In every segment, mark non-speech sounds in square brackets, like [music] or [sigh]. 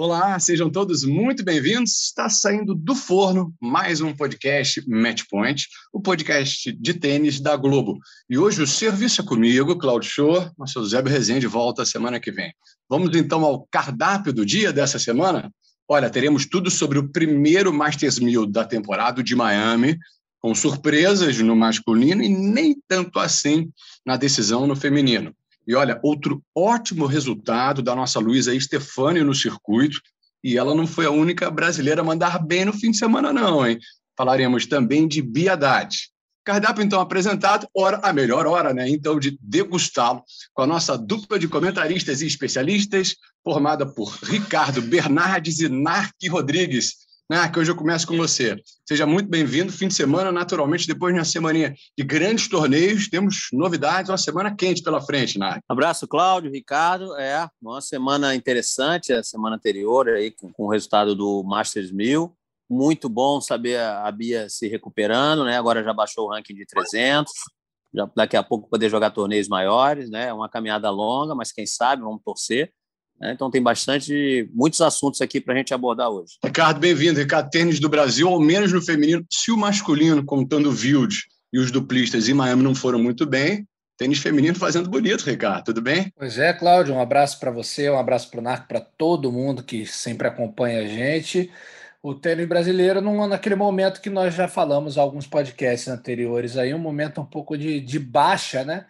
Olá, sejam todos muito bem-vindos. Está saindo do forno mais um podcast Matchpoint, o podcast de tênis da Globo. E hoje o serviço é comigo, Claudio Show, nosso Zébio Rezende volta semana que vem. Vamos então ao cardápio do dia dessa semana? Olha, teremos tudo sobre o primeiro Masters 1000 da temporada de Miami, com surpresas no masculino e nem tanto assim na decisão no feminino. E olha, outro ótimo resultado da nossa Luísa Stefani no circuito, e ela não foi a única brasileira a mandar bem no fim de semana, não, hein? Falaremos também de Biadade. Cardápio, então, apresentado, hora, a melhor hora, né? Então, de degustá-lo com a nossa dupla de comentaristas e especialistas, formada por Ricardo Bernardes e Narque Rodrigues. Ah, que hoje eu começo com você. Seja muito bem-vindo. Fim de semana, naturalmente, depois de uma semana de grandes torneios, temos novidades, uma semana quente pela frente, Nádia. Abraço, Cláudio, Ricardo. É, uma semana interessante, a semana anterior, aí, com, com o resultado do Masters 1000. Muito bom saber a Bia se recuperando, né? Agora já baixou o ranking de 300. Já, daqui a pouco poder jogar torneios maiores, né? É uma caminhada longa, mas quem sabe, vamos torcer. Né? Então tem bastante, muitos assuntos aqui para a gente abordar hoje. Ricardo, bem-vindo. Ricardo, tênis do Brasil, ao menos no feminino. Se o masculino, contando o Wild e os duplistas em Miami não foram muito bem, tênis feminino fazendo bonito, Ricardo. Tudo bem? Pois é, Cláudio. Um abraço para você, um abraço para o Narco, para todo mundo que sempre acompanha a gente. O tênis brasileiro, num, naquele momento que nós já falamos alguns podcasts anteriores, aí um momento um pouco de, de baixa, né?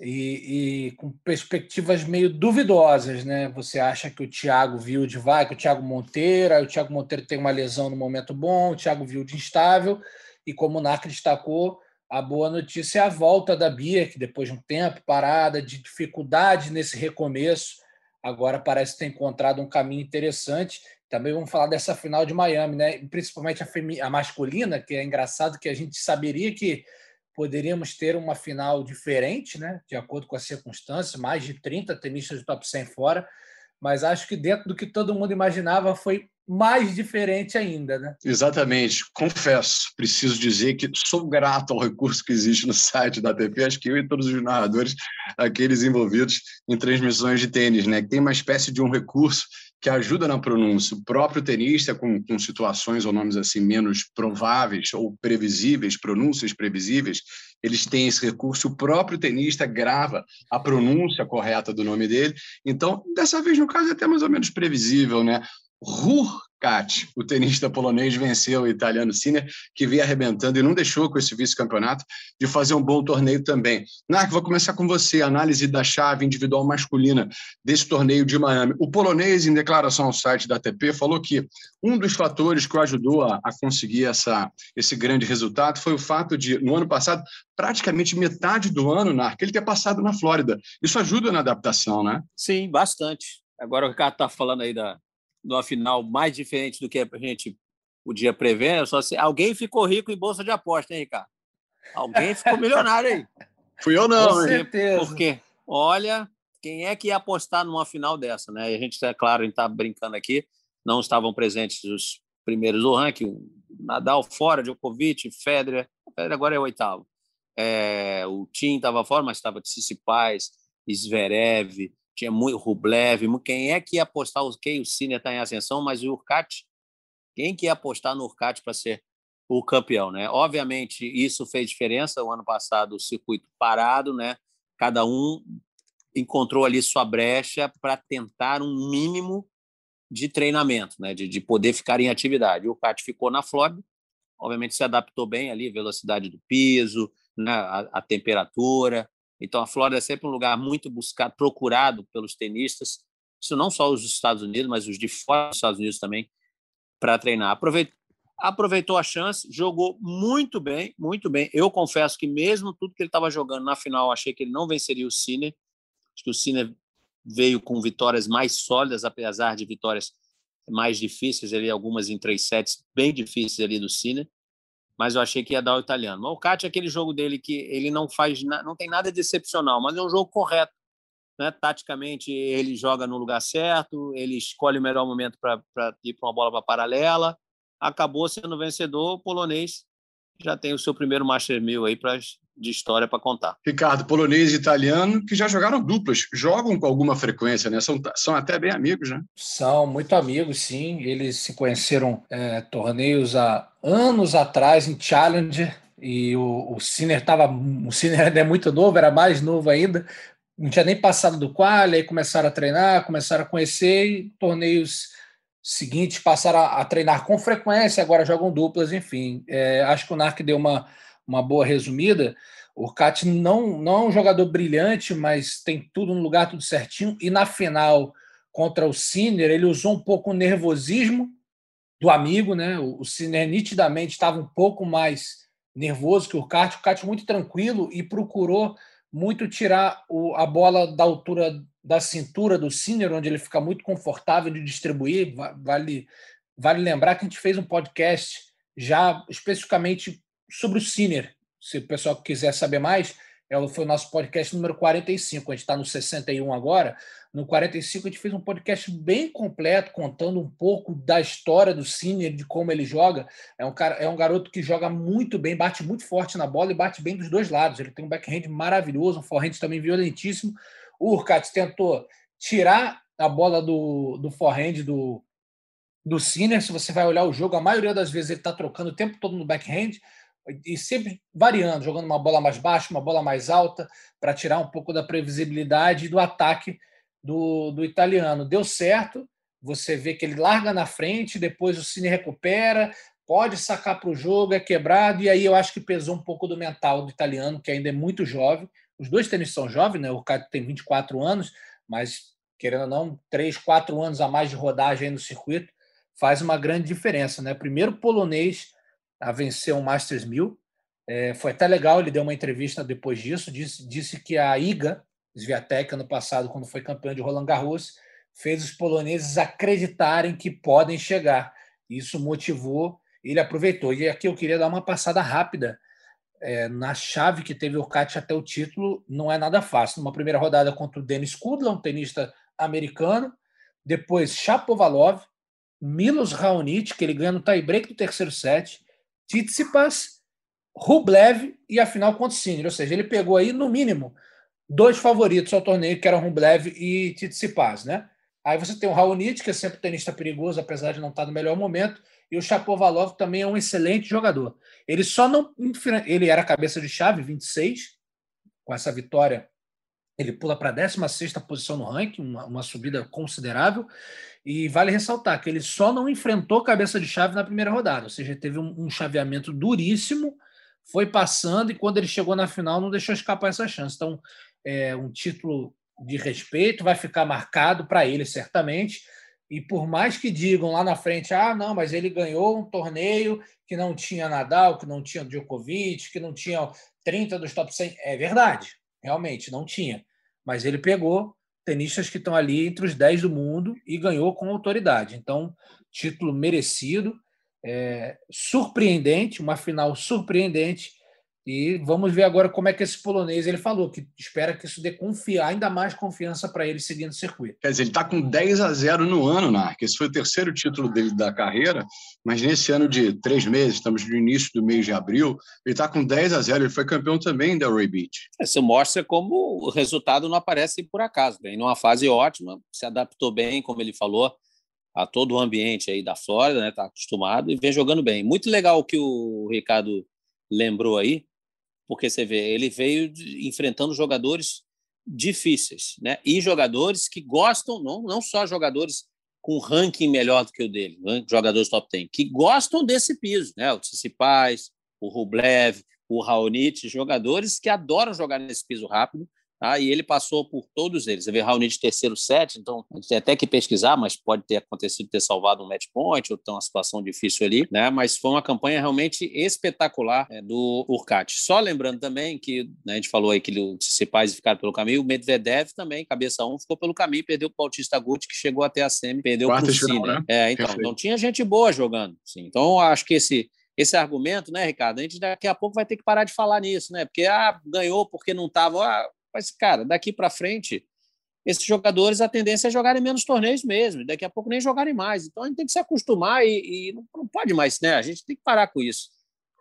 E, e, com perspectivas meio duvidosas, né? Você acha que o Thiago Wilde vai, que o Thiago Monteiro, aí o Thiago Monteiro tem uma lesão no momento bom, o Thiago Wilde instável, e como o Narc destacou, a boa notícia é a volta da Bia, que depois de um tempo parada, de dificuldade nesse recomeço, agora parece ter encontrado um caminho interessante. Também vamos falar dessa final de Miami, né? Principalmente a, a masculina, que é engraçado que a gente saberia que poderíamos ter uma final diferente, né? de acordo com as circunstâncias, mais de 30 tenistas do top 100 fora, mas acho que dentro do que todo mundo imaginava foi mais diferente ainda, né? Exatamente. Confesso, preciso dizer que sou grato ao recurso que existe no site da ATP, acho que eu e todos os narradores, aqueles envolvidos em transmissões de tênis, né? Que tem uma espécie de um recurso que ajuda na pronúncia. O próprio tenista, com, com situações ou nomes assim menos prováveis ou previsíveis, pronúncias previsíveis, eles têm esse recurso. O próprio tenista grava a pronúncia correta do nome dele. Então, dessa vez, no caso, é até mais ou menos previsível, né? Hurkacz, o tenista polonês, venceu o italiano Sinner, que vinha arrebentando e não deixou com esse vice-campeonato de fazer um bom torneio também. Narco, vou começar com você, análise da chave individual masculina desse torneio de Miami. O polonês, em declaração ao site da ATP, falou que um dos fatores que o ajudou a, a conseguir essa, esse grande resultado foi o fato de, no ano passado, praticamente metade do ano, Narco, ele ter passado na Flórida. Isso ajuda na adaptação, né? Sim, bastante. Agora o Ricardo está falando aí da, numa final mais diferente do que a gente podia prever, só se alguém ficou rico em bolsa de aposta, hein, Ricardo? Alguém ficou milionário aí. [laughs] Fui eu não, Com certeza. Porque, olha, quem é que ia apostar numa final dessa, né? E a gente, é claro, a gente está brincando aqui, não estavam presentes os primeiros do ranking, Nadal fora, Djokovic, Federer, Federer agora é o oitavo. É, o Tim estava fora, mas estava de Tsitsipas, Zverev, tinha muito Rublev, quem é que ia apostar, o que o Cine está em ascensão, mas o Urcat, quem que ia apostar no Urcat para ser o campeão, né? Obviamente, isso fez diferença, o ano passado o circuito parado, né? Cada um encontrou ali sua brecha para tentar um mínimo de treinamento, né? De, de poder ficar em atividade. O Urcat ficou na Flórida, obviamente se adaptou bem ali, velocidade do piso, né? a, a temperatura, então, a Flórida é sempre um lugar muito buscado, procurado pelos tenistas, isso não só os dos Estados Unidos, mas os de fora dos Estados Unidos também, para treinar. aproveitou a chance, jogou muito bem, muito bem. Eu confesso que mesmo tudo que ele estava jogando na final, achei que ele não venceria o Cine. Acho que o Cine veio com vitórias mais sólidas, apesar de vitórias mais difíceis, ali algumas em três sets bem difíceis ali do Cine. Mas eu achei que ia dar o italiano. O Cat é aquele jogo dele que ele não faz, não tem nada de excepcional, mas é um jogo correto. Né? Taticamente, ele joga no lugar certo, ele escolhe o melhor momento para ir para uma bola para paralela acabou sendo vencedor, polonês já tem o seu primeiro Master 1000 aí pra, de história para contar. Ricardo, polonês e italiano que já jogaram duplas, jogam com alguma frequência, né? São, são até bem amigos, né? São muito amigos, sim. Eles se conheceram é, torneios há anos atrás em Challenger e o, o Sinner estava. O Sinner ainda é muito novo, era mais novo ainda. Não tinha nem passado do qual, aí começaram a treinar, começaram a conhecer e torneios seguintes passaram a, a, treinar com frequência, agora jogam duplas, enfim. É, acho que o Narc deu uma, uma boa resumida. O Cat não, não é um jogador brilhante, mas tem tudo no lugar, tudo certinho. E na final contra o Sinner, ele usou um pouco o nervosismo do amigo, né? O, o Sinner nitidamente estava um pouco mais nervoso que o Cat. O Cat muito tranquilo e procurou muito tirar o, a bola da altura da cintura do Sinner, onde ele fica muito confortável de distribuir. Vale, vale lembrar que a gente fez um podcast já especificamente sobre o Sinner. Se o pessoal quiser saber mais, é foi o nosso podcast número 45. A gente está no 61 agora. No 45, a gente fez um podcast bem completo, contando um pouco da história do Sinner, de como ele joga. É um, cara, é um garoto que joga muito bem, bate muito forte na bola e bate bem dos dois lados. Ele tem um backhand maravilhoso, um forehand também violentíssimo. O Urcat tentou tirar a bola do, do forehand do, do Sinner. Se você vai olhar o jogo, a maioria das vezes ele está trocando o tempo todo no backhand e sempre variando, jogando uma bola mais baixa, uma bola mais alta, para tirar um pouco da previsibilidade do ataque do, do italiano. Deu certo, você vê que ele larga na frente, depois o Cine recupera, pode sacar para o jogo, é quebrado, e aí eu acho que pesou um pouco do mental do italiano, que ainda é muito jovem, os dois tênis são jovens, né? O cara tem 24 anos, mas querendo ou não, 3, 4 anos a mais de rodagem no circuito faz uma grande diferença, né? Primeiro polonês a vencer um Masters 1000. É, foi até legal, ele deu uma entrevista depois disso, disse, disse que a Iga Swiatek, ano passado, quando foi campeão de Roland Garros, fez os poloneses acreditarem que podem chegar. Isso motivou, ele aproveitou. E aqui eu queria dar uma passada rápida é, na chave que teve o Kat até o título, não é nada fácil. Numa primeira rodada contra o Denis Kudla, um tenista americano, depois Shapovalov, Milos Raonic, que ele ganha no tie-break do terceiro set, Tsitsipas, Rublev e a final contra o Sinner. Ou seja, ele pegou aí, no mínimo, dois favoritos ao torneio, que eram Rublev e Tsitsipas, né? Aí você tem o Raonic, que é sempre um tenista perigoso, apesar de não estar no melhor momento, e o Chapovalov também é um excelente jogador. Ele só não. Ele era cabeça de chave, 26. Com essa vitória, ele pula para a 16 posição no ranking, uma, uma, subida considerável. E vale ressaltar que ele só não enfrentou cabeça de chave na primeira rodada, ou seja, teve um, um chaveamento duríssimo, foi passando e quando ele chegou na final não deixou escapar essa chance. Então, é um título de respeito, vai ficar marcado para ele, certamente. E por mais que digam lá na frente, ah, não, mas ele ganhou um torneio que não tinha Nadal, que não tinha Djokovic, que não tinha 30 dos top 100. É verdade, realmente, não tinha. Mas ele pegou tenistas que estão ali entre os 10 do mundo e ganhou com autoridade. Então, título merecido, é, surpreendente, uma final surpreendente e vamos ver agora como é que esse polonês ele falou, que espera que isso dê confiar, ainda mais confiança para ele seguindo o circuito. Quer dizer, ele está com 10 a 0 no ano, Narc. Esse foi o terceiro título dele da carreira, mas nesse ano de três meses, estamos no início do mês de abril, ele está com 10 a 0 Ele foi campeão também da Ray Beach. Isso mostra como o resultado não aparece por acaso. Vem numa fase ótima, se adaptou bem, como ele falou, a todo o ambiente aí da Flórida, né? Está acostumado e vem jogando bem. Muito legal o que o Ricardo lembrou aí porque você vê, ele veio enfrentando jogadores difíceis, né? E jogadores que gostam, não, não só jogadores com ranking melhor do que o dele, né? jogadores top 10, que gostam desse piso, né? O Tsitsipas, o Rublev, o Raonic, jogadores que adoram jogar nesse piso rápido, Ah, e ele passou por todos eles. Você vê Raonic terceiro set, então a gente tem até que pesquisar, mas pode ter acontecido ter salvado um match point ou ter uma situação difícil ali, né? Mas foi uma campanha realmente espetacular é, do Urcat. Só lembrando também que né, a gente falou aí que os principais ficaram pelo caminho, o Medvedev também, cabeça 1, um, ficou pelo caminho, perdeu o Bautista Guti, que chegou até a semi, perdeu para o Cine. Né? É, então, então tinha gente boa jogando. Sim. Então acho que esse esse argumento, né, Ricardo? A gente daqui a pouco vai ter que parar de falar nisso, né? Porque ah, ganhou porque não estava. Ah, mas, cara, daqui para frente, esses jogadores, a tendência é jogarem menos torneios mesmo, daqui a pouco nem jogarem mais. Então a gente tem que se acostumar e, e não, não, pode mais, né? A gente tem que parar com isso.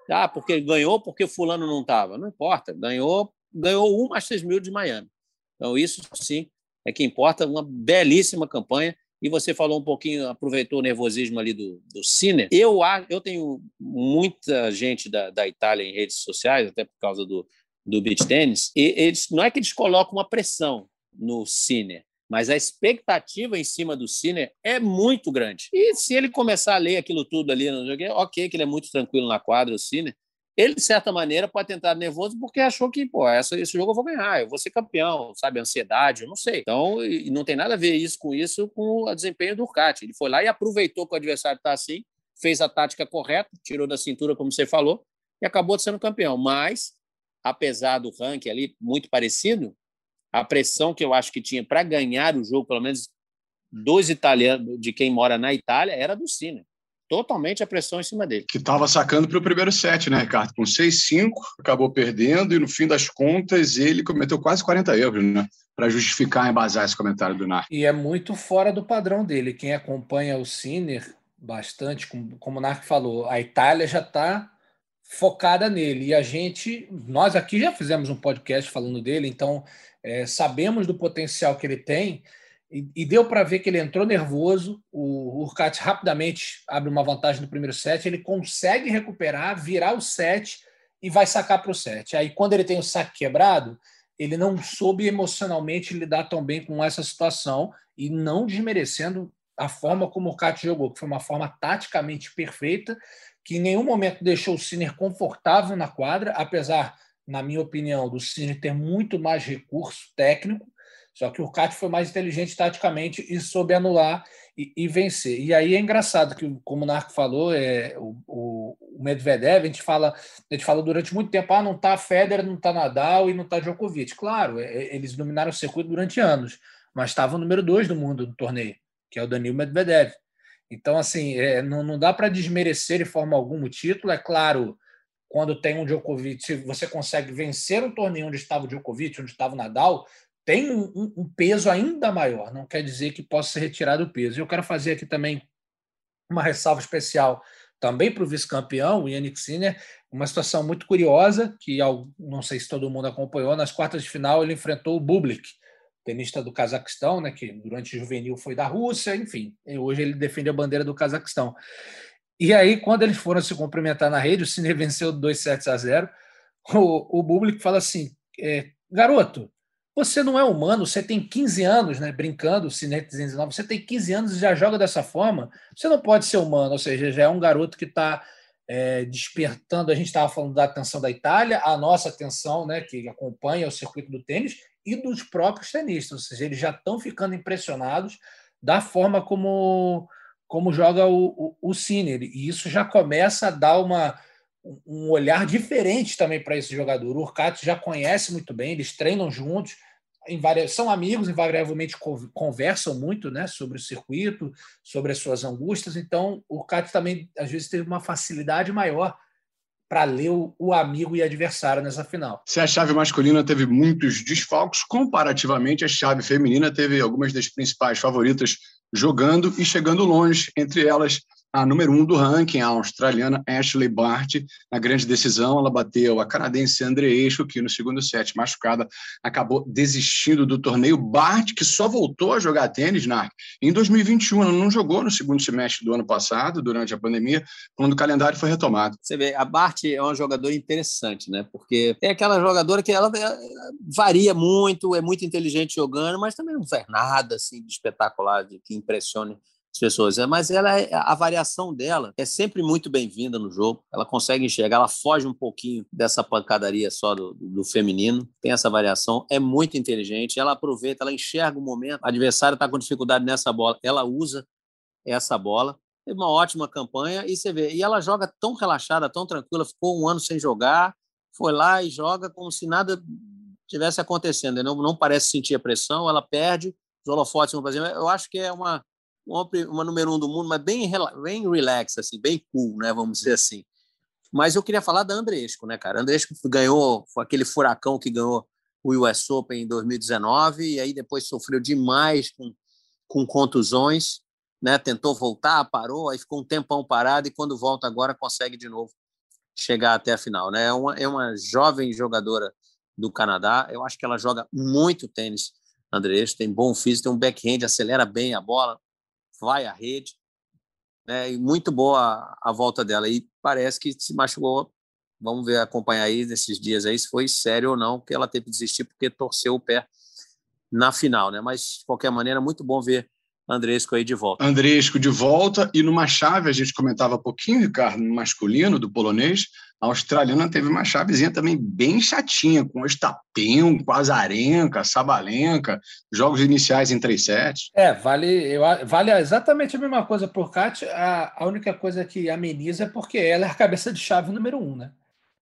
Ah, porque ganhou porque fulano não estava. Não importa, ganhou, ganhou um Masters 1000 de Miami. Então isso sim é que importa, uma belíssima campanha. E você falou um pouquinho, aproveitou o nervosismo ali do, do Cine. Eu, eu tenho muita gente da, da Itália em redes sociais, até por causa do, do beach tênis, e eles não é que eles colocam uma pressão no Sinner, mas a expectativa em cima do Sinner é muito grande. E se ele começar a ler aquilo tudo ali no jogo, ok, que ele é muito tranquilo na quadra, o Sinner, ele, de certa maneira, pode tentar nervoso porque achou que, pô, essa, esse jogo eu vou ganhar, eu vou ser campeão, sabe? Ansiedade, eu não sei. Então, e não tem nada a ver isso com isso com o desempenho do Urcati. Ele foi lá e aproveitou que o adversário está assim, fez a tática correta, tirou da cintura, como você falou, e acabou sendo campeão. Mas apesar do ranking ali muito parecido, a pressão que eu acho que tinha para ganhar o jogo, pelo menos dos italianos, de quem mora na Itália, era do Cine. Totalmente a pressão em cima dele. Que estava sacando para o primeiro set, né, Ricardo? Com 6-5, acabou perdendo e no fim das contas ele cometeu quase 40 erros, né? Para justificar e embasar esse comentário do Narc. E é muito fora do padrão dele. Quem acompanha o Sinner bastante, como, como o Narc falou, a Itália já está focada nele. E a gente, nós aqui já fizemos um podcast falando dele, então é, sabemos do potencial que ele tem. E, e deu para ver que ele entrou nervoso. O Urcat rapidamente abre uma vantagem no primeiro set. Ele consegue recuperar, virar o set e vai sacar para o set. Aí, quando ele tem o saque quebrado, ele não soube emocionalmente lidar tão bem com essa situação e não desmerecendo a forma como o Urcat jogou, que foi uma forma taticamente perfeita que em nenhum momento deixou o Sinner confortável na quadra, apesar, na minha opinião, do Sinner ter muito mais recurso técnico, só que o Cat foi mais inteligente taticamente e soube anular e, e, vencer. E aí é engraçado que, como o Narco falou, é, o, o, Medvedev, a gente fala, a gente falou durante muito tempo, ah, não está Federer, não está Nadal e não está Djokovic. Claro, é, eles dominaram o circuito durante anos, mas estava o número dois do mundo no torneio, que é o Danil Medvedev. Então, assim, é, não, não dá para desmerecer de forma alguma o título. É claro, quando tem um Djokovic, você consegue vencer um torneio onde estava o Djokovic, onde estava o Nadal, tem um, um, um peso ainda maior. Não quer dizer que possa ser retirado o peso. Eu quero fazer aqui também uma ressalva especial também para o vice-campeão, o Yannick Sinner, uma situação muito curiosa, que não sei se todo mundo acompanhou, nas quartas de final ele enfrentou o Bublik, tenista do Cazaquistão, né, que durante o juvenil foi da Rússia, enfim, hoje ele defende a bandeira do Cazaquistão. E aí, quando eles foram se cumprimentar na rede, o Cine [laughs] venceu 2 sets a 0. O, o público fala assim: é, garoto, você não é humano, você tem 15 anos, né? Brincando, o Cine 19, você tem 15 anos e já joga dessa forma, você não pode ser humano, ou seja, já é um garoto que está é, despertando. A gente estava falando da atenção da Itália, a nossa atenção, né, que acompanha o circuito do tênis, e dos próprios tenistas, ou seja, eles já estão ficando impressionados da forma como, como joga o, o, o e isso já começa a dar uma, um olhar diferente também para esse jogador. O Urcato já conhece muito bem, eles treinam juntos, são amigos, invariavelmente conversam muito né, sobre o circuito, sobre as suas angústias, então o Urcato também, às vezes, teve uma facilidade maior para ler o, amigo e adversário nessa final. Se a chave masculina teve muitos desfalques, comparativamente a chave feminina teve algumas das principais favoritas jogando e chegando longe, entre elas a número um do ranking, a australiana Ashley Bart. Na grande decisão, ela bateu a canadense Andre Eixo, que no segundo set, machucada, acabou desistindo do torneio. Bart, que só voltou a jogar tênis, Narc, em 2021. Ela não jogou no segundo semestre do ano passado, durante a pandemia, quando o calendário foi retomado. Você vê, a Bart é uma jogadora interessante, né? Porque é aquela jogadora que ela varia muito, é muito inteligente jogando, mas também não faz nada assim de espetacular, de que impressione as pessoas. É, mas ela, é, a variação dela é sempre muito bem-vinda no jogo. Ela consegue enxergar, ela foge um pouquinho dessa pancadaria só do, do feminino. Tem essa variação, é muito inteligente. Ela aproveita, ela enxerga o momento. O adversário está com dificuldade nessa bola, ela usa essa bola. Teve uma ótima campanha e você vê. E ela joga tão relaxada, tão tranquila, ficou um ano sem jogar, foi lá e joga como se nada tivesse acontecendo. Não, não parece sentir a pressão, ela perde os holofotes no Brasil. Eu acho que é uma, uma, uma número um do mundo, mas bem, bem relax, assim, bem cool, né? Vamos dizer assim. Mas eu queria falar da Andresco, né, cara? Andresco ganhou, foi aquele furacão que ganhou o US Open em 2019 e aí depois sofreu demais com, com contusões, né? Tentou voltar, parou, aí ficou um tempão parado e quando volta agora consegue de novo chegar até a final, né? É uma, é uma jovem jogadora do Canadá, eu acho que ela joga muito tênis, Andrés, tem bom físico, tem um backhand, acelera bem a bola, vai à rede, né? E muito boa a volta dela e parece que se machucou. Vamos ver, acompanhar aí nesses dias aí se foi sério ou não, que ela teve que desistir porque torceu o pé na final, né? Mas de qualquer maneira, muito bom ver Andresco aí de volta. Andresco de volta e numa chave, a gente comentava um pouquinho, Ricardo, no masculino, do polonês, a australiana teve uma chavezinha também bem chatinha, com Ostapenko, Azarenka, Sabalenka, jogos iniciais em 3 sets. É, vale, eu, vale exatamente a mesma coisa por Kat. A, a única coisa que ameniza é porque ela é a cabeça de chave número um, né?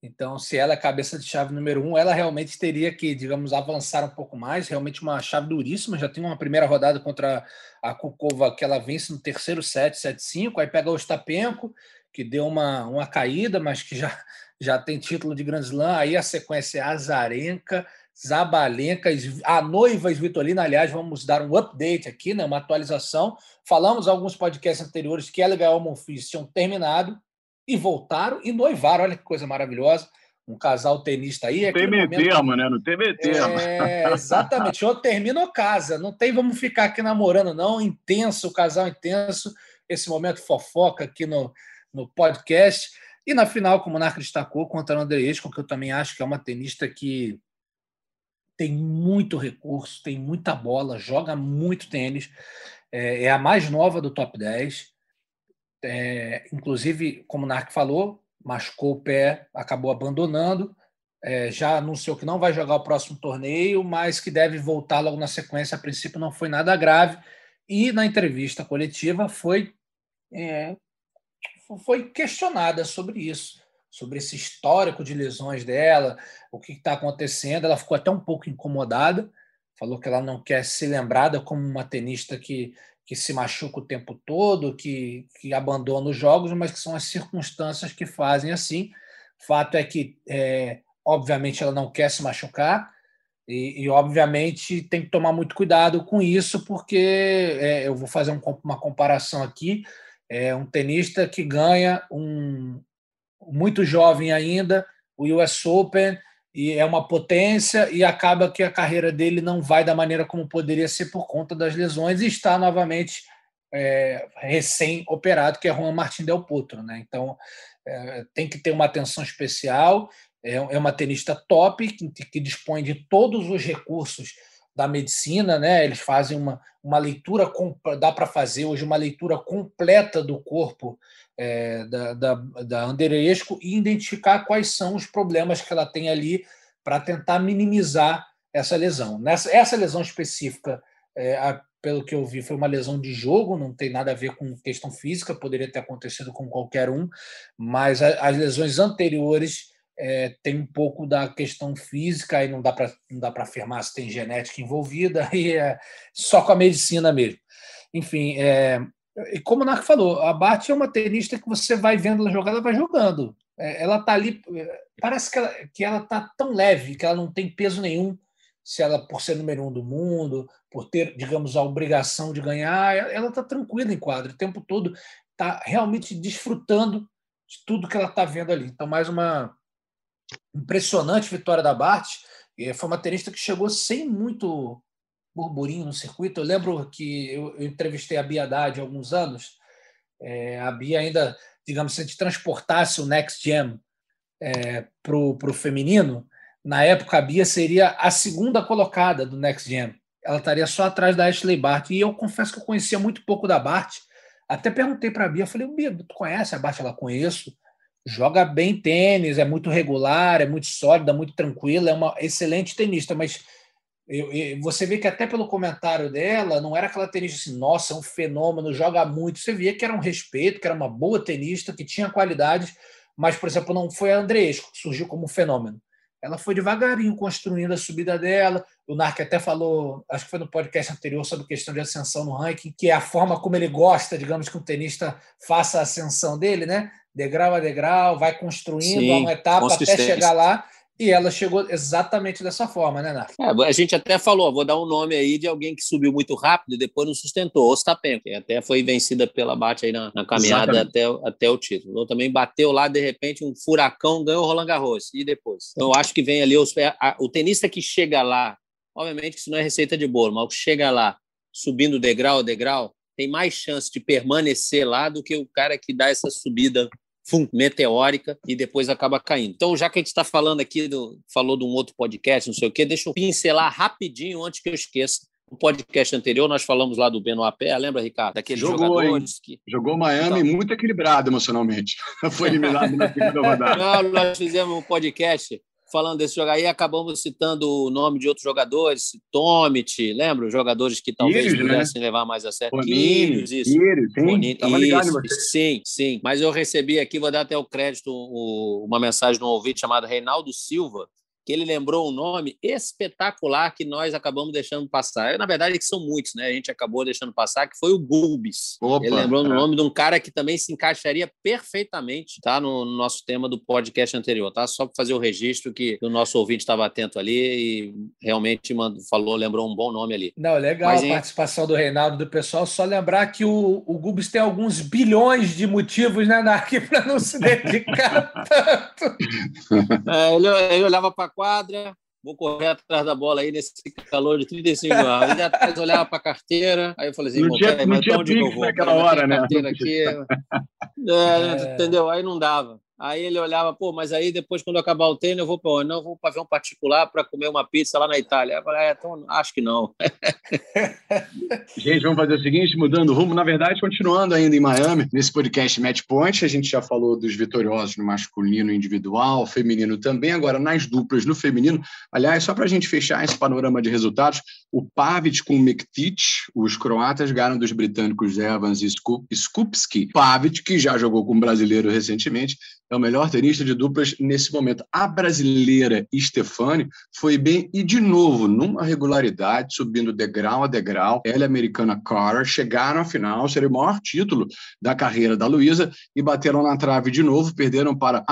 Então, se ela é cabeça de chave número um, ela realmente teria que, digamos, avançar um pouco mais. Realmente uma chave duríssima. Já tem uma primeira rodada contra a Kukova que ela vence no terceiro set, 7-5. Aí pega o Ostapenko, que deu uma, uma caída, mas que já, [laughs] já tem título de Grand Slam. Aí a sequência é Azarenka, Zabalenka, a noiva Svitolina. Aliás, vamos dar um update aqui, né, uma atualização. Falamos alguns podcasts anteriores que ela e Gael Monfils tinham terminado e voltaram e noivaram. Olha que coisa maravilhosa. Um casal tenista aí. Não tem meio termo, né? Não tem meio termo. É, exatamente. Ou termina ou casa. Não tem vamos ficar aqui namorando, não. Intenso, o casal intenso. Esse momento fofoca aqui no, no podcast. E na final, como o Narco destacou, contra a Andreesco, que eu também acho que é uma tenista que tem muito recurso, tem muita bola, joga muito tênis. É, é a mais nova do top 10 é, inclusive, como o Narc falou, machucou o pé, acabou abandonando. É, já anunciou que não vai jogar o próximo torneio, mas que deve voltar logo na sequência. A princípio, não foi nada grave. E na entrevista coletiva foi, é, foi questionada sobre isso, sobre esse histórico de lesões dela, o que está acontecendo. Ela ficou até um pouco incomodada, falou que ela não quer ser lembrada como uma tenista que que se machuca o tempo todo, que, que abandona os jogos, mas que são as circunstâncias que fazem assim. Fato é que, é, obviamente, ela não quer se machucar e, e, obviamente, tem que tomar muito cuidado com isso, porque é, eu vou fazer um, uma comparação aqui. É um tenista que ganha um muito jovem ainda, o US Open, e é uma potência e acaba que a carreira dele não vai da maneira como poderia ser por conta das lesões e está novamente é, recém-operado, que é Juan Martín Del Potro. Né? Então, é, tem que ter uma atenção especial. É, é uma tenista top, que, que dispõe de todos os recursos da medicina, né? Eles fazem uma, uma leitura, dá para fazer hoje uma leitura completa do corpo é, da, da, da Anderesco e identificar quais são os problemas que ela tem ali para tentar minimizar essa lesão. Nessa, essa lesão específica, é, a, pelo que eu vi, foi uma lesão de jogo, não tem nada a ver com questão física, poderia ter acontecido com qualquer um, mas a, as lesões anteriores é, tem um pouco da questão física, e não dá para afirmar se tem genética envolvida, [laughs] e é só com a medicina mesmo. Enfim, é, e como o Narco falou, a Bart é uma tenista que você vai vendo ela jogar, ela vai jogando. É, ela tá ali, parece que ela, que ela tá tão leve, que ela não tem peso nenhum, se ela, por ser número um do mundo, por ter, digamos, a obrigação de ganhar, ela tá tranquila em quadro, o tempo todo, tá realmente desfrutando de tudo que ela tá vendo ali. Então, mais uma impressionante vitória da Bart. Foi uma tenista que chegou sem muito burburinho no circuito. Eu lembro que eu, eu entrevistei a Bia Haddad há alguns anos. É, a Bia ainda, digamos, se a gente transportasse o Next Gen é, para o feminino, na época a Bia seria a segunda colocada do Next Gen. Ela estaria só atrás da Ashley Bart. E eu confesso que eu conhecia muito pouco da Bart, Até perguntei para a Bia, falei, Bia, tu conhece a Bate? Ela conheço. Joga bem tênis, é muito regular, é muito sólida, muito tranquila, é uma excelente tenista, mas eu, eu, você vê que até pelo comentário dela, não era aquela tenista assim, nossa, é um fenômeno, joga muito. Você via que era um respeito, que era uma boa tenista, que tinha qualidades, mas, por exemplo, não foi a Andresco que surgiu como um fenômeno. Ela foi devagarinho construindo a subida dela. O Narc até falou, acho que foi no podcast anterior, sobre questão de ascensão no ranking, que é a forma como ele gosta, digamos, que um tenista faça a ascensão dele, né? Degrau a degrau, vai construindo Sim, uma etapa até chegar lá. E ela chegou exatamente dessa forma, né, Narc? É, a gente até falou, vou dar um nome aí de alguém que subiu muito rápido e depois não sustentou, Ostapenko, que até foi vencida pela Bate aí na, na caminhada até, até o título. Então, também bateu lá, de repente, um furacão, ganhou o Roland Garros. E depois? Então, eu acho que vem ali os, a, o tenista que chega lá, obviamente que isso não é receita de bolo, mas o que chega lá, subindo degrau a degrau, tem mais chance de permanecer lá do que o cara que dá essa subida fum, meteórica e depois acaba caindo. Então, já que a gente está falando aqui, do, falou de um outro podcast, não sei o quê, deixa eu pincelar rapidinho antes que eu esqueça. No podcast anterior, nós falamos lá do Benoit Pé, lembra, Ricardo? Daqueles jogou, que. Jogou Miami então... muito equilibrado emocionalmente. [laughs] Foi eliminado na segunda rodada. Não, nós fizemos um podcast falando desse jogo aí, acabamos citando o nome de outros jogadores, Tomit, lembra? Jogadores que talvez Íris, né? pudessem né? levar mais a sério. Íris, isso. Íris, sim. Bonini, isso, sim, sim. Mas eu recebi aqui, vou dar até o crédito, uma mensagem de um ouvinte chamado Reinaldo Silva, que ele lembrou um nome espetacular que nós acabamos deixando passar. Na verdade, que são muitos, né? A gente acabou deixando passar, que foi o Gulbis. Opa, ele lembrou é. o nome de um cara que também se encaixaria perfeitamente, tá? No nosso tema do podcast anterior, tá? Só para fazer o registro que o nosso ouvinte estava atento ali e realmente mandou, falou, lembrou um bom nome ali. Não, legal Mas, a participação do Reinaldo do pessoal. Só lembrar que o, o Gulbis tem alguns bilhões de motivos, né, Narc, [laughs] para não se dedicar [laughs] tanto. É, ele, ele olhava para quadra, vou correr atrás da bola aí nesse calor de 35 graus. Aí atrás olhava para a carteira, aí eu falei assim, não tinha, peraí, não tinha onde eu vou? Naquela hora, né? Aqui. [laughs] É, é... Entendeu? Aí não dava. Aí ele olhava, pô, mas aí depois, quando acabar o treino, eu vou para? Não, vou para ver um particular para comer uma pizza lá na Itália. Eu falei, é, então, acho que não. [laughs] gente, vamos fazer o seguinte, mudando o rumo. Na verdade, continuando ainda em Miami, nesse podcast Match Point, a gente já falou dos vitoriosos no masculino individual, feminino também, agora nas duplas no feminino. Aliás, só para a gente fechar esse panorama de resultados, o Pavic com o Mektic, os croatas ganharam dos britânicos Evans e Skupski. Pavic, que já jogou com o brasileiro recentemente, é o melhor tenista de duplas nesse momento. A brasileira Stefani foi bem e, de novo, numa regularidade, subindo degrau a degrau. Ela e a americana Carter chegaram à final, seria o maior título da carreira da Luísa e bateram na trave de novo, perderam para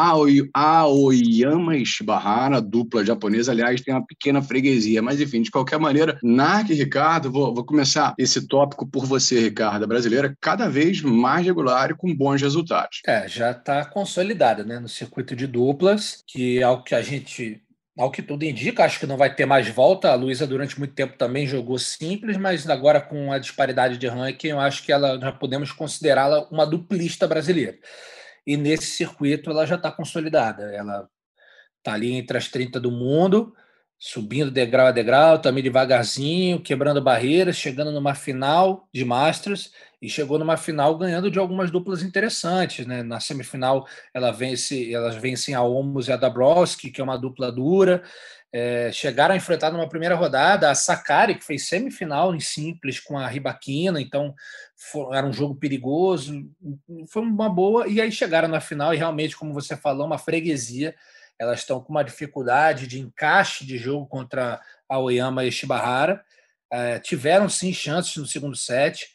Aoyama Ishibahara, dupla japonesa. Aliás, tem uma pequena freguesia, mas enfim, de qualquer maneira, Nark e Ricardo, vou, vou começar esse tópico por você, Ricardo. A brasileira cada vez mais regular e com bons resultados. É, já está consolidada né, no circuito de duplas, que é o que a gente ao que tudo indica, acho que não vai ter mais volta. A Luísa, durante muito tempo, também jogou simples, mas agora com a disparidade de ranking, eu acho que ela já podemos considerá-la uma duplista brasileira. E nesse circuito ela já está consolidada. Ela está ali entre as 30 do mundo, subindo degrau a degrau, também devagarzinho, quebrando barreiras, chegando numa final de Masters e chegou numa final ganhando de algumas duplas interessantes, né? Na semifinal ela vence, elas vencem a Omos e a Dabrowski, que é uma dupla dura. É, chegaram a enfrentar numa primeira rodada a Sakari, que fez semifinal em simples com a Ribaquina, então foi, era um jogo perigoso, foi uma boa, e aí chegaram na final e realmente, como você falou, uma freguesia elas estão com uma dificuldade de encaixe de jogo contra a Oyama e Shibahara. É, tiveram sim chances no segundo set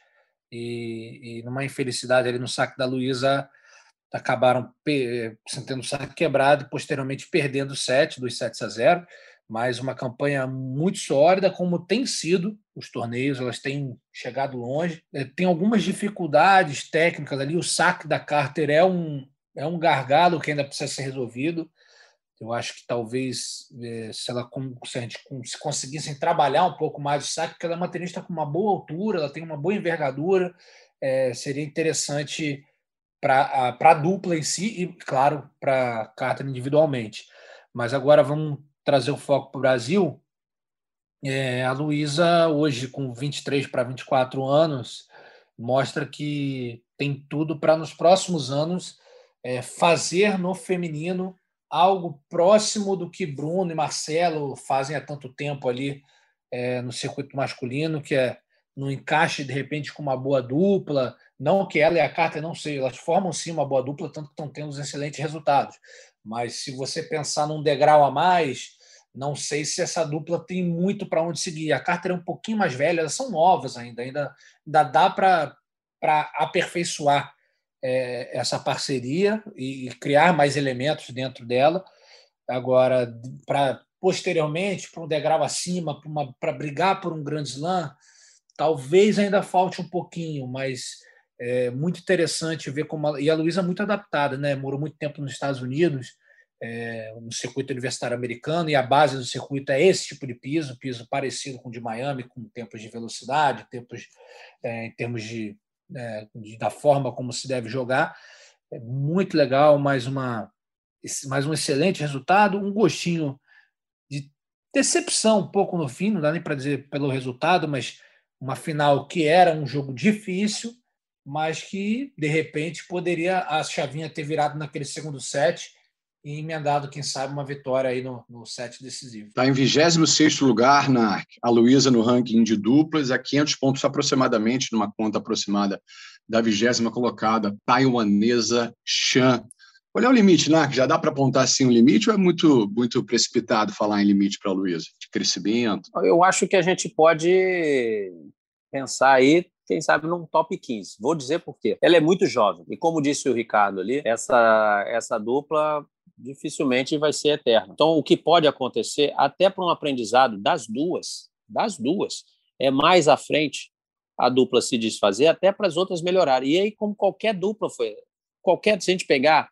e, e numa infelicidade ali no saque da Luísa acabaram tendo o saque quebrado e posteriormente perdendo o set, dos 7 a 0 mas uma campanha muito sólida, como tem sido os torneios, elas têm chegado longe. É, tem algumas dificuldades técnicas ali, o saque da Carter é um, é um gargalo que ainda precisa ser resolvido. Eu acho que talvez eh, se ela se, a se conseguissem trabalhar um pouco mais o saque, porque ela é uma tenista com uma boa altura, ela tem uma boa envergadura, é, seria interessante para a dupla em si e, claro, para a carta individualmente. Mas agora vamos trazer o foco para o Brasil. É, a Luísa, hoje com 23 para 24 anos, mostra que tem tudo para nos próximos anos é, fazer no feminino algo próximo do que Bruno e Marcelo fazem há tanto tempo ali é, no circuito masculino, que é no encaixe de repente com uma boa dupla. Não que ela e a Carter não sei, elas formam sim uma boa dupla, tanto que estão tendo excelentes resultados. Mas se você pensar num degrau a mais, não sei se essa dupla tem muito para onde seguir. A Carter é um pouquinho mais velha, elas são novas ainda, ainda, ainda dá para aperfeiçoar é, essa parceria e criar mais elementos dentro dela. Agora, para posteriormente, para um degrau acima, para brigar por um grande slam, talvez ainda falte um pouquinho, mas é muito interessante ver como. A, e a Luísa é muito adaptada, né? Morou muito tempo nos Estados Unidos, é, no circuito universitário americano, e a base do circuito é esse tipo de piso, piso parecido com o de Miami, com tempos de velocidade, tempos é, em termos de né, da forma como se deve jogar. É muito legal, mais, uma, mais um excelente resultado, um gostinho de decepção um pouco no fim, não dá nem para dizer pelo resultado, mas uma final que era um jogo difícil, mas que de repente poderia a chavinha ter virado naquele segundo set e emendado, quem sabe, uma vitória aí no, no set decisivo. Está em 26 lugar na a Luísa no ranking de duplas, a 500 pontos aproximadamente, numa conta aproximada da vigésima colocada, taiwanesa Chan. Qual é o limite, Narc? Já dá para apontar assim um limite ou é muito, muito precipitado falar em limite para a Luísa, de crescimento? Eu acho que a gente pode pensar aí quem sabe num top 15. Vou dizer por quê. Ela é muito jovem. E como disse o Ricardo ali, essa, essa dupla dificilmente vai ser eterna. Então, o que pode acontecer, até para um aprendizado das duas, das duas, é mais à frente a dupla se desfazer, até para as outras melhorarem. E aí, como qualquer dupla foi, qualquer, se a gente pegar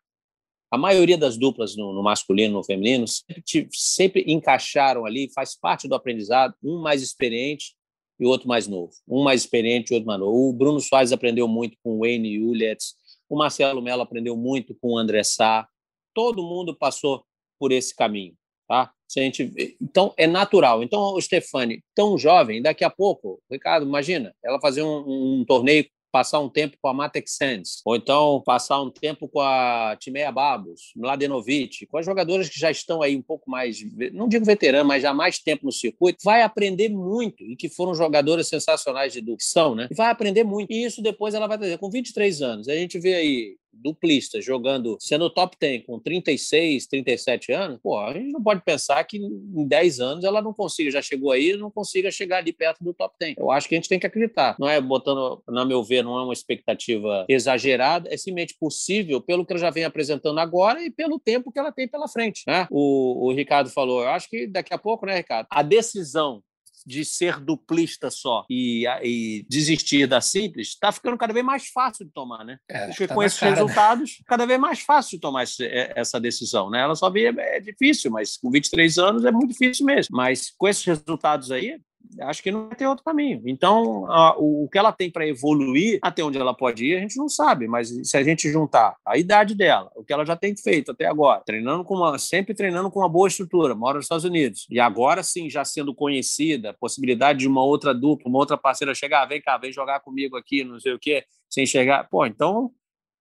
a maioria das duplas no, no masculino, no feminino, sempre, sempre encaixaram ali, faz parte do aprendizado, um mais experiente e outro mais novo. Um mais experiente e outro mais novo. O Bruno Soares aprendeu muito com o Wayne Uletz, o Marcelo Mello aprendeu muito com o André Sá, todo mundo passou por esse caminho, tá? Se a gente, então é natural. Então o Stefani, tão jovem, daqui a pouco, Ricardo, imagina, ela fazer um, um torneio passar um tempo com a Matex Sands, ou então passar um tempo com a Timeia Babos, Mladenovic, com as jogadoras que já estão aí um pouco mais, não digo veterano, mas já mais tempo no circuito, vai aprender muito, e que foram jogadoras sensacionais de educação, né? Vai aprender muito. E isso depois ela vai trazer. Com 23 anos, a gente vê aí duplista jogando, sendo top 10 com 36, 37 anos, pô, a gente não pode pensar que em 10 anos ela não consiga, já chegou aí, não consiga chegar ali perto do top 10. Eu acho que a gente tem que acreditar. Não é botando, na meu ver, não é uma expectativa exagerada, é simplesmente possível pelo que ela já vem apresentando agora e pelo tempo que ela tem pela frente. Né? O, o Ricardo falou, eu acho que daqui a pouco, né, Ricardo? A decisão de ser duplista só e, e desistir da simples, está ficando cada vez mais fácil de tomar, né? É, Porque tá com esses cara, né? resultados, né? cada vez mais fácil de tomar esse, é, essa decisão, né? Ela só via, é difícil, mas com 23 anos é muito difícil mesmo. Mas com esses resultados aí, acho que não vai ter outro caminho. Então, a, o, o, que ela tem para evoluir, até onde ela pode ir, a gente não sabe, mas se a gente juntar a idade dela, o que ela já tem feito até agora, treinando com uma, sempre treinando com uma boa estrutura, mora nos Estados Unidos, e agora sim, já sendo conhecida, possibilidade de uma outra dupla, uma outra parceira chegar, vem cá, vem jogar comigo aqui, não sei o quê, sem chegar, pô, então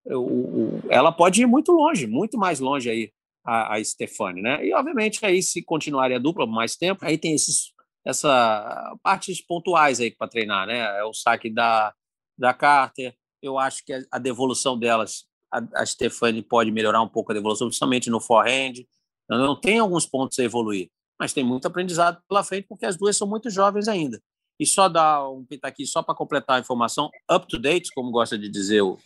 o, o, ela pode ir muito longe, muito mais longe aí, a, a Stefani, né? E, obviamente, aí, se continuarem a dupla mais tempo, aí tem esses essa partes pontuais aí para treinar, né? É o saque da, da Carter. Eu acho que a, devolução delas, a, a Stefani pode melhorar um pouco a devolução, principalmente no forehand. Não tem alguns pontos a evoluir, mas tem muito aprendizado pela frente porque as duas são muito jovens ainda. E só dar um pitaqui só para completar a informação, up to date, como gosta de dizer o,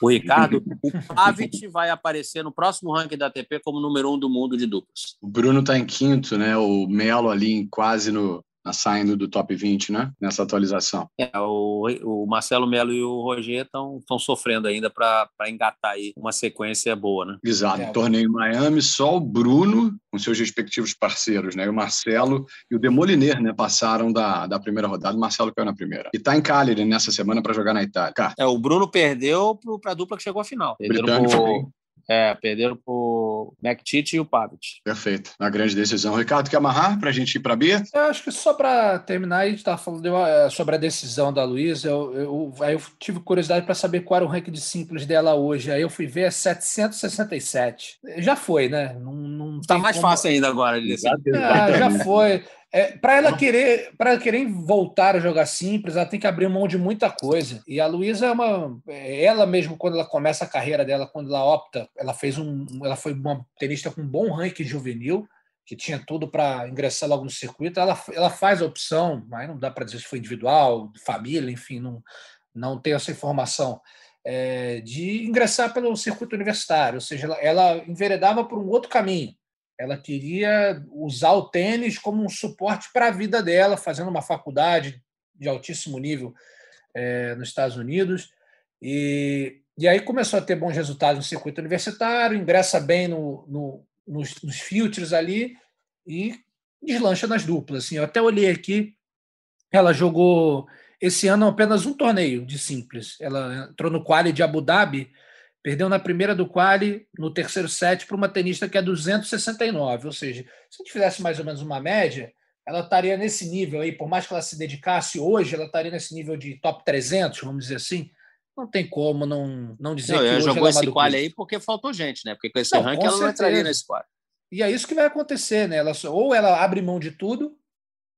o Ricardo, [laughs] o Pavic vai aparecer no próximo ranking da ATP como número um do mundo de duplas. O Bruno está em quinto, né? O Melo ali quase no, saindo do top 20, né? Nessa atualização. É, o, o Marcelo Melo e o Roger estão sofrendo ainda para engatar aí uma sequência boa, né? Exato. É. Torneio em Miami, só o Bruno, com seus respectivos parceiros, né? O Marcelo e o Demoliner, né? Passaram da, da primeira rodada. O Marcelo caiu na primeira. E tá em Cagliari nessa semana para jogar na Itália. É, o Bruno perdeu para a dupla que chegou à final. Britânico. Pro... É, perderam pro McTeach e o Pavic. Perfeito. Uma grande decisão. Ricardo, quer amarrar para a gente ir para a B? Eu acho que só para terminar, a gente estava falando é, sobre a decisão da Luísa. Eu, eu, aí eu tive curiosidade para saber qual era o ranking de simples dela hoje. Aí eu fui ver, é 767. Já foi, né? Não, não tá mais como... fácil ainda agora. De ah, já foi. É, para ela querer para querer voltar a jogar simples, ela tem que abrir mão de muita coisa. E a Luísa é uma ela mesmo quando ela começa a carreira dela, quando ela opta, ela fez um ela foi uma tenista com um bom ranking juvenil, que tinha tudo para ingressar logo no circuito. Ela ela faz a opção, mas não dá para dizer se foi individual, família, enfim, não não tenho essa informação. É, de ingressar pelo circuito universitário, ou seja, ela, ela enveredava por um outro caminho ela queria usar o tênis como um suporte para a vida dela, fazendo uma faculdade de altíssimo nível é, nos Estados Unidos. E, e aí começou a ter bons resultados no circuito universitário, ingressa bem no, no, nos, nos filtros ali e deslancha nas duplas. Assim, eu até olhei aqui, ela jogou esse ano apenas um torneio de simples. Ela entrou no quali de Abu Dhabi Perdeu na primeira do quali, no terceiro set, para uma tenista que é 269. Ou seja, se a gente fizesse mais ou menos uma média, ela estaria nesse nível aí, por mais que ela se dedicasse hoje, ela estaria nesse nível de top 300, vamos dizer assim. Não tem como não, não dizer não, que hoje jogou ela é esse quali aí porque faltou gente, né? Porque com esse não, ranking ela não entraria nesse quali. E é isso que vai acontecer, né? Ela, ou ela abre mão de tudo,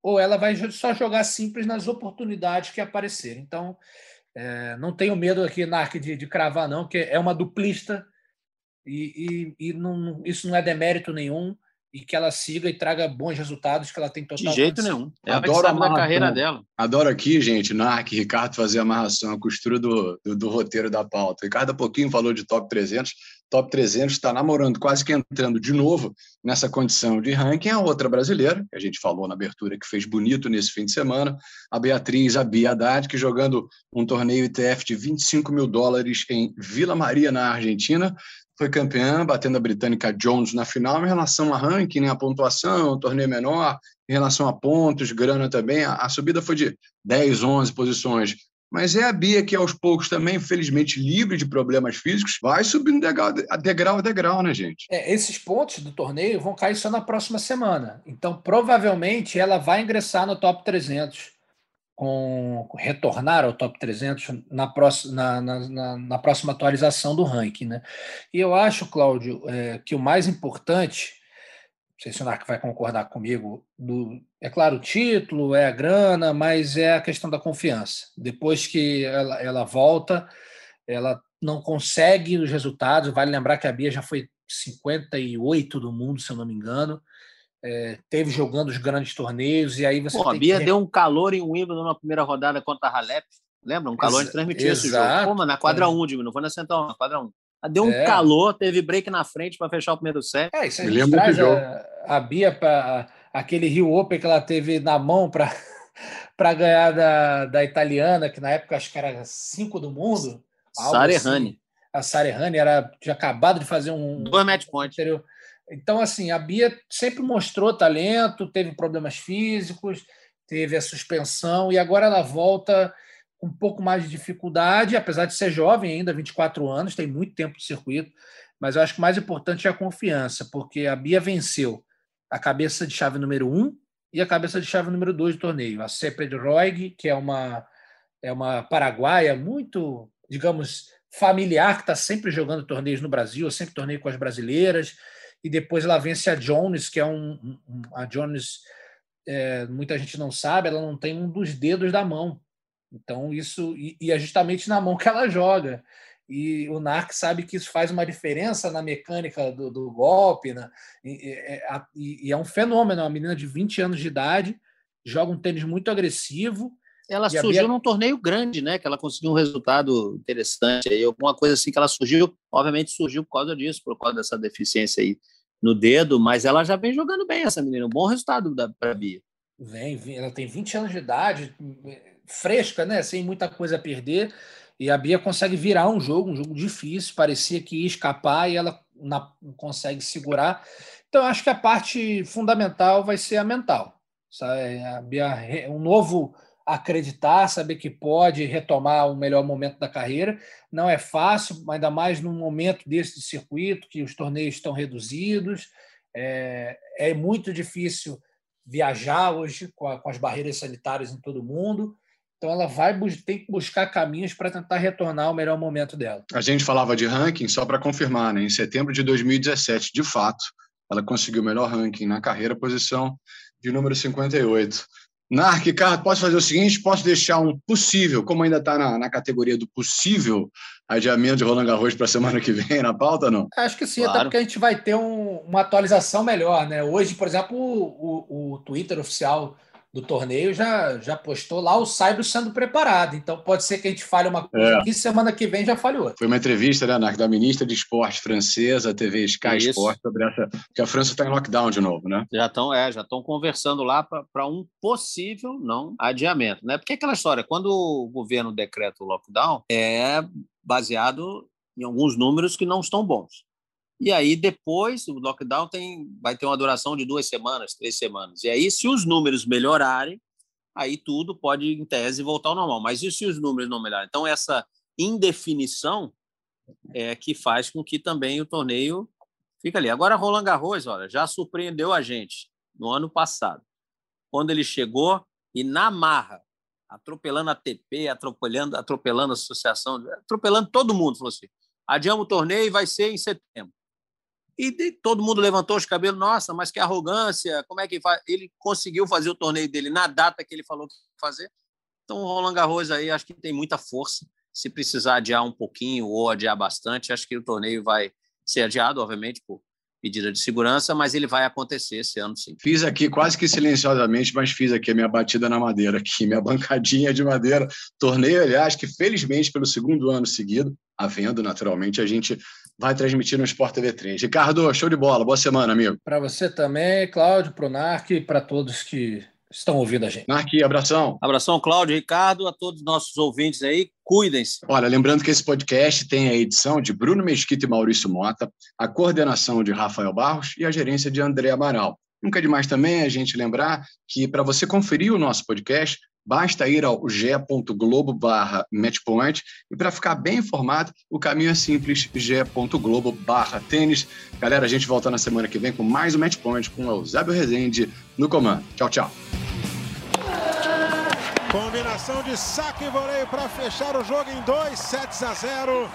ou ela vai só jogar simples nas oportunidades que aparecerem. Então, é, não tenho medo aqui, Narc, de, de cravar, não, porque é uma duplista e, e, e não, isso não é demérito nenhum e que ela siga e traga bons resultados que ela tem total De jeito nenhum. Ela Adoro a da carreira dela. Adoro aqui, gente, Narc, Ricardo fazer a amarração, a costura do, do, do, roteiro da pauta. Ricardo há pouquinho falou de top 300. Top 300 está namorando, quase que entrando de novo nessa condição de ranking. A outra brasileira, que a gente falou na abertura, que fez bonito nesse fim de semana, a Beatriz a Bia Haddad, que jogando um torneio ITF de 25 mil dólares em Vila Maria, na Argentina, foi campeã, batendo a britânica Jones na final, em relação a ranking, né, a pontuação, torneio menor, em relação a pontos, grana também, a, a, subida foi de 10, 11 posições. Mas é a Bia que, aos poucos, também, felizmente, livre de problemas físicos, vai subindo degrau, degrau a degrau, né, gente? É, esses pontos do torneio vão cair só na próxima semana. Então, provavelmente, ela vai ingressar no top 300 com retornar ao top 300 na próxima, na, na, na próxima atualização do ranking. Né? E eu acho, Cláudio, é, que o mais importante, não sei se o Narc vai concordar comigo, do, é claro, o título, é a grana, mas é a questão da confiança. Depois que ela, ela volta, ela não consegue os resultados. Vale lembrar que a Bia já foi 58 do mundo, se eu não me engano é, teve jogando os grandes torneios, e aí você. Pô, a Bia que... deu um calor em Wimbledon na primeira rodada contra a Halep. Lembra? Um calor Ex de transmitir esse jogo. Pô, mas na quadra 1, um, não foi na central, na quadra 1. Um. Deu um é. calor, teve break na frente para fechar o primeiro set. É, isso a gente traz a, a, Bia para aquele Rio Open que ela teve na mão para [laughs] para ganhar da, da italiana, que na época acho que era cinco do mundo. Sarehane. Assim. A Sarehane era tinha acabado de fazer um dois match points. Anterior. Então, assim, a Bia sempre mostrou talento, teve problemas físicos, teve a suspensão e agora ela volta com um pouco mais de dificuldade, apesar de ser jovem ainda, 24 anos, tem muito tempo de circuito, mas eu acho que o mais importante é a confiança, porque a Bia venceu a cabeça de chave número 1 um e a cabeça de chave número 2 do torneio, a Ceped Roig, que é uma, é uma paraguaia muito, digamos, familiar, que está sempre jogando torneios no Brasil, sempre torneio com as brasileiras, e depois ela vence a Jones, que é um. um a Jones, é, muita gente não sabe, ela não tem um dos dedos da mão. Então, isso. E, e é justamente na mão que ela joga. E o Narc sabe que isso faz uma diferença na mecânica do, do golpe. Né? E, é, e, e, é um fenômeno. Uma menina de 20 anos de idade joga um tênis muito agressivo. Ela surgiu Bia... num torneio grande, né? Que ela conseguiu um resultado interessante. Aí, alguma coisa assim que ela surgiu, obviamente surgiu por causa disso, por causa dessa deficiência aí no dedo, mas ela já vem jogando bem essa menina. Um bom resultado para a Bia. Vem, ela tem 20 anos de idade, fresca, né? Sem muita coisa a perder. E a Bia consegue virar um jogo, um jogo difícil. Parecia que ia escapar e ela na, consegue segurar. Então, acho que a parte fundamental vai ser a mental. Sabe? A Bia, um novo acreditar, saber que pode retomar o melhor momento da carreira. Não é fácil, ainda mais num momento desse de circuito, que os torneios estão reduzidos. É, é muito difícil viajar hoje com, a, com, as barreiras sanitárias em todo mundo. Então ela vai tem que buscar caminhos para tentar retornar ao melhor momento dela. A gente falava de ranking só para confirmar, né? Em setembro de 2017, de fato, ela conseguiu o melhor ranking na carreira, posição de número 58. Narc, Ricardo, posso fazer o seguinte? Posso deixar um possível, como ainda está na, na, categoria do possível adiamento de Roland Garros para a semana que vem na pauta, não? Acho que sim, claro. até porque a gente vai ter um, uma atualização melhor, né? Hoje, por exemplo, o, o, o Twitter oficial do torneio já, já postou lá o Saibro sendo preparado. Então pode ser que a gente fale uma coisa é. aqui, semana que vem já fale outra. Foi uma entrevista né, da ministra de Esporte francesa, TV Sky Isso. Sport, sobre essa. que a França está em lockdown de novo, né? Já estão, é, já estão conversando lá para um possível não adiamento. Né? Porque é aquela história, quando o governo decreta o lockdown, é baseado em alguns números que não estão bons. E aí, depois, o lockdown tem, vai ter uma duração de duas semanas, três semanas. E aí, se os números melhorarem, aí tudo pode, em tese, voltar ao normal. Mas e se os números não melhorarem? Então, essa indefinição é que faz com que também o torneio fique ali. Agora, Roland Garros, olha, já surpreendeu a gente no ano passado, quando ele chegou e na marra, atropelando a TP, atropelando, atropelando a associação, atropelando todo mundo, falou assim: adiamos o torneio e vai ser em setembro. E todo mundo levantou os cabelos, nossa, mas que arrogância, como é que vai? Ele conseguiu fazer o torneio dele na data que ele falou que ia fazer. Então, o Roland Garros aí acho que tem muita força. Se precisar adiar um pouquinho ou adiar bastante, acho que o torneio vai ser adiado, obviamente, por medida de segurança, mas ele vai acontecer esse ano sim. Fiz aqui quase que silenciosamente, mas fiz aqui a minha batida na madeira, aqui, minha bancadinha de madeira. Torneio, aliás, que felizmente pelo segundo ano seguido, havendo naturalmente, a gente vai transmitir no Sport TV 3. Ricardo, show de bola. Boa semana, amigo. Para você também, Cláudio, para o Narc e para todos que estão ouvindo a gente. Narc, abração. Abração, Cláudio, Ricardo, a todos os nossos ouvintes aí. Cuidem-se. Olha, lembrando que esse podcast tem a edição de Bruno Mesquita e Maurício Mota, a coordenação de Rafael Barros e a gerência de André Amaral. Nunca é demais também a gente lembrar que para você conferir o nosso podcast, Basta ir ao ge.globo barra matchpoint e para ficar bem informado, o caminho é simples, ge.globo barra tênis. Galera, a gente volta na semana que vem com mais um Matchpoint com o Eusébio Rezende no comando. Tchau, tchau. Combinação de saque e voleio para fechar o jogo em 2 sets a 0.